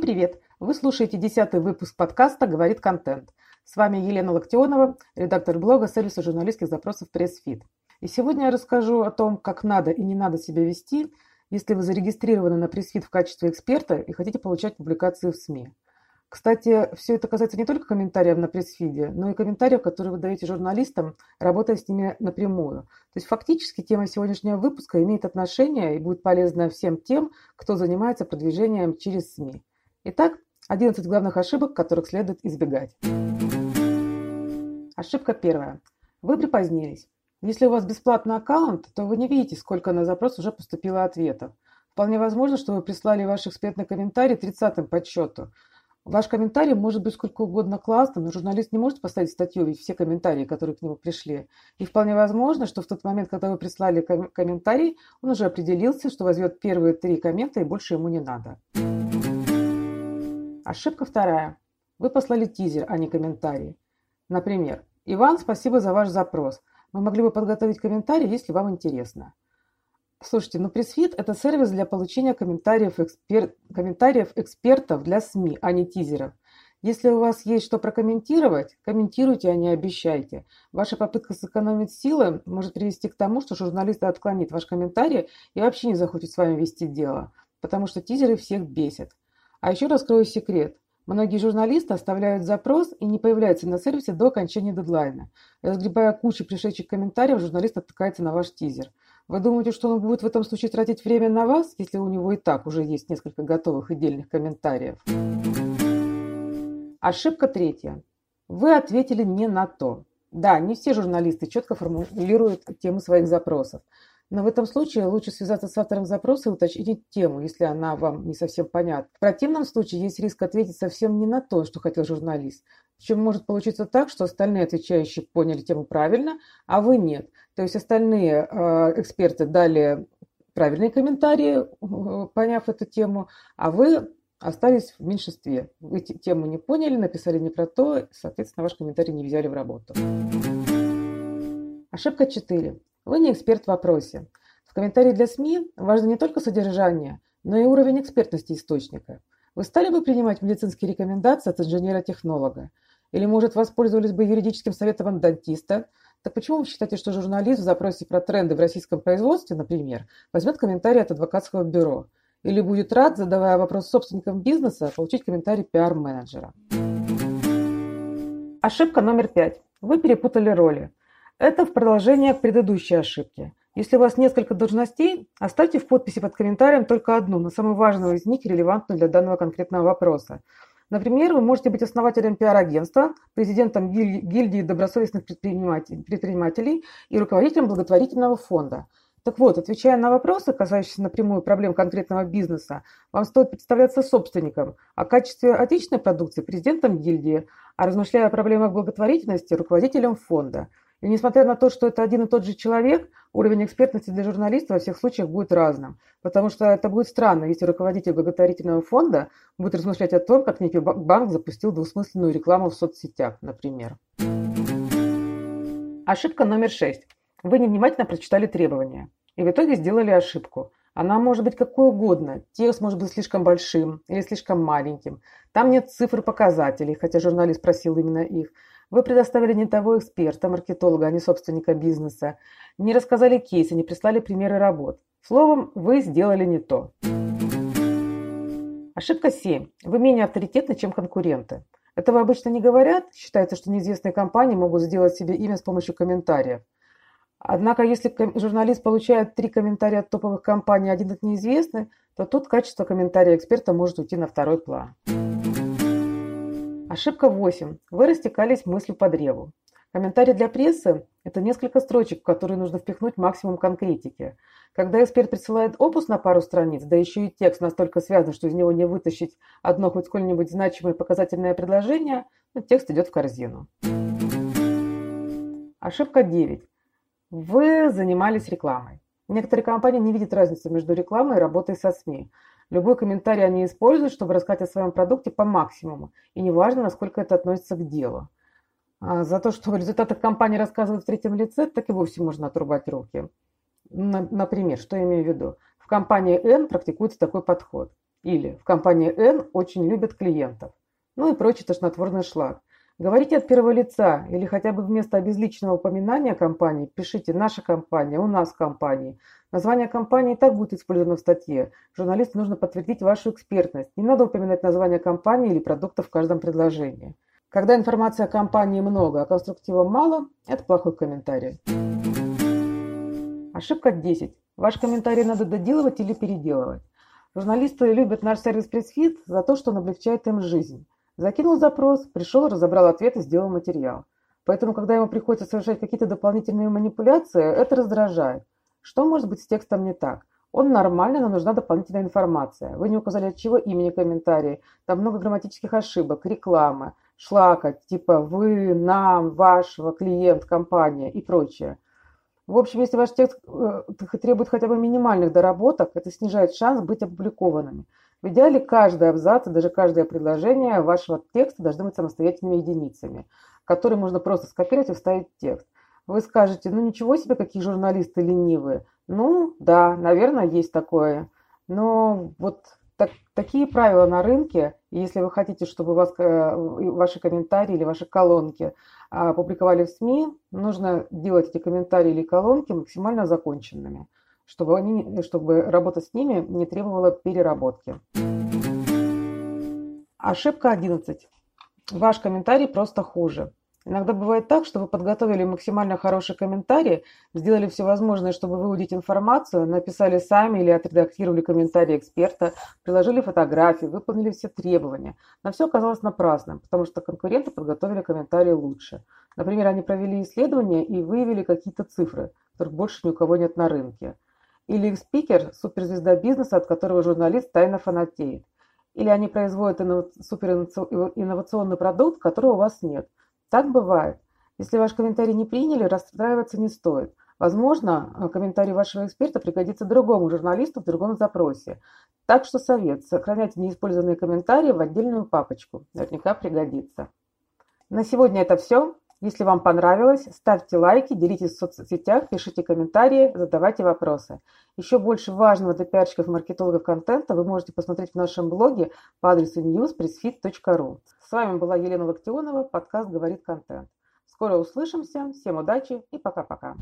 Привет! Вы слушаете десятый выпуск подкаста «Говорит контент». С вами Елена Локтионова, редактор блога сервиса журналистских запросов PressFit. И сегодня я расскажу о том, как надо и не надо себя вести, если вы зарегистрированы на PressFit в качестве эксперта и хотите получать публикации в СМИ. Кстати, все это касается не только комментариев на пресс-фиде, но и комментариев, которые вы даете журналистам, работая с ними напрямую. То есть фактически тема сегодняшнего выпуска имеет отношение и будет полезна всем тем, кто занимается продвижением через СМИ. Итак, 11 главных ошибок, которых следует избегать. Ошибка первая. Вы припозднились. Если у вас бесплатный аккаунт, то вы не видите, сколько на запрос уже поступило ответов. Вполне возможно, что вы прислали ваш экспертный комментарий 30-м по счету, Ваш комментарий может быть сколько угодно классным, но журналист не может поставить статью, ведь все комментарии, которые к нему пришли. И вполне возможно, что в тот момент, когда вы прислали ком- комментарий, он уже определился, что возьмет первые три коммента и больше ему не надо. Ошибка вторая. Вы послали тизер, а не комментарий. Например, «Иван, спасибо за ваш запрос. Мы могли бы подготовить комментарий, если вам интересно». Слушайте, ну пресс-фит – это сервис для получения комментариев, экспер... комментариев экспертов для СМИ, а не тизеров. Если у вас есть что прокомментировать, комментируйте, а не обещайте. Ваша попытка сэкономить силы может привести к тому, что журналист отклонит ваш комментарий и вообще не захочет с вами вести дело, потому что тизеры всех бесят. А еще раскрою секрет. Многие журналисты оставляют запрос и не появляются на сервисе до окончания дедлайна. Разгребая кучу пришедших комментариев, журналист отвлекается на ваш тизер. Вы думаете, что он будет в этом случае тратить время на вас, если у него и так уже есть несколько готовых и дельных комментариев? Ошибка третья. Вы ответили не на то. Да, не все журналисты четко формулируют темы своих запросов. Но в этом случае лучше связаться с автором запроса и уточнить тему, если она вам не совсем понятна. В противном случае есть риск ответить совсем не на то, что хотел журналист. Причем может получиться так, что остальные отвечающие поняли тему правильно, а вы нет. То есть остальные э, эксперты дали правильные комментарии, э, поняв эту тему, а вы остались в меньшинстве. Вы тему не поняли, написали не про то, соответственно, ваш комментарий не взяли в работу. Ошибка 4. Вы не эксперт в вопросе. В комментарии для СМИ важно не только содержание, но и уровень экспертности источника. Вы стали бы принимать медицинские рекомендации от инженера-технолога? Или, может, воспользовались бы юридическим советом дантиста? Так почему вы считаете, что журналист в запросе про тренды в российском производстве, например, возьмет комментарий от адвокатского бюро? Или будет рад, задавая вопрос собственникам бизнеса, получить комментарий пиар-менеджера? Ошибка номер пять. Вы перепутали роли. Это в продолжение к предыдущей ошибке. Если у вас несколько должностей, оставьте в подписи под комментарием только одну, но самую важную из них, релевантную для данного конкретного вопроса. Например, вы можете быть основателем пиар-агентства, президентом гильдии добросовестных предпринимателей и руководителем благотворительного фонда. Так вот, отвечая на вопросы, касающиеся напрямую проблем конкретного бизнеса, вам стоит представляться собственником, а в качестве отечественной продукции – президентом гильдии, а размышляя о проблемах благотворительности – руководителем фонда – и несмотря на то, что это один и тот же человек, уровень экспертности для журналиста во всех случаях будет разным. Потому что это будет странно, если руководитель благотворительного фонда будет размышлять о том, как некий банк запустил двусмысленную рекламу в соцсетях, например. Ошибка номер шесть. Вы невнимательно прочитали требования. И в итоге сделали ошибку. Она может быть какой угодно. Текст может быть слишком большим или слишком маленьким. Там нет цифр показателей, хотя журналист просил именно их. Вы предоставили не того эксперта, маркетолога, а не собственника бизнеса. Не рассказали кейсы, не прислали примеры работ. Словом, вы сделали не то. Ошибка 7. Вы менее авторитетны, чем конкуренты. Этого обычно не говорят. Считается, что неизвестные компании могут сделать себе имя с помощью комментариев. Однако, если журналист получает три комментария от топовых компаний, один от неизвестных, то тут качество комментария эксперта может уйти на второй план. Ошибка 8. Вы растекались мыслью по древу. Комментарий для прессы – это несколько строчек, в которые нужно впихнуть максимум конкретики. Когда эксперт присылает опус на пару страниц, да еще и текст настолько связан, что из него не вытащить одно хоть сколь-нибудь значимое показательное предложение, ну, текст идет в корзину. Ошибка 9. Вы занимались рекламой. Некоторые компании не видят разницы между рекламой и работой со СМИ. Любой комментарий они используют, чтобы рассказать о своем продукте по максимуму. И неважно, насколько это относится к делу. А за то, что в результатах компании рассказывают в третьем лице, так и вовсе можно отрубать руки. Например, что я имею в виду? В компании N практикуется такой подход. Или в компании N очень любят клиентов. Ну и прочий тошнотворный шлак. Говорите от первого лица или хотя бы вместо обезличенного упоминания компании пишите «наша компания», «у нас компании». Название компании и так будет использовано в статье. Журналисту нужно подтвердить вашу экспертность. Не надо упоминать название компании или продукта в каждом предложении. Когда информации о компании много, а конструктива мало, это плохой комментарий. Ошибка 10. Ваш комментарий надо доделывать или переделывать. Журналисты любят наш сервис пресс-фит за то, что он облегчает им жизнь. Закинул запрос, пришел, разобрал ответ и сделал материал. Поэтому, когда ему приходится совершать какие-то дополнительные манипуляции, это раздражает. Что может быть с текстом не так? Он нормальный, но нужна дополнительная информация. Вы не указали, от чего имени комментарии. Там много грамматических ошибок, рекламы, шлака, типа «вы», «нам», «вашего», «клиент», «компания» и прочее. В общем, если ваш текст э, требует хотя бы минимальных доработок, это снижает шанс быть опубликованными. В идеале каждый абзац даже каждое предложение вашего текста должны быть самостоятельными единицами, которые можно просто скопировать и вставить в текст. Вы скажете, ну ничего себе, какие журналисты ленивые. Ну, да, наверное, есть такое. Но вот так, такие правила на рынке, если вы хотите, чтобы вас, э, ваши комментарии или ваши колонки а, публиковали в СМИ, нужно делать эти комментарии или колонки максимально законченными, чтобы, они, чтобы работа с ними не требовала переработки. Ошибка 11. Ваш комментарий просто хуже. Иногда бывает так, что вы подготовили максимально хороший комментарий, сделали все возможное, чтобы выудить информацию, написали сами или отредактировали комментарий эксперта, приложили фотографии, выполнили все требования. Но все оказалось напрасным, потому что конкуренты подготовили комментарии лучше. Например, они провели исследование и выявили какие-то цифры, которых больше ни у кого нет на рынке. Или их спикер – суперзвезда бизнеса, от которого журналист тайно фанатеет. Или они производят суперинновационный продукт, которого у вас нет – так бывает. Если ваш комментарий не приняли, расстраиваться не стоит. Возможно, э, комментарий вашего эксперта пригодится другому журналисту в другом запросе. Так что совет – сохраняйте неиспользованные комментарии в отдельную папочку. Наверняка пригодится. На сегодня это все. Если вам понравилось, ставьте лайки, делитесь в соцсетях, пишите комментарии, задавайте вопросы. Еще больше важного для пиарщиков и маркетологов контента вы можете посмотреть в нашем блоге по адресу newspressfit.ru. С вами была Елена Локтионова, подкаст «Говорит контент». Скоро услышимся, всем удачи и пока-пока.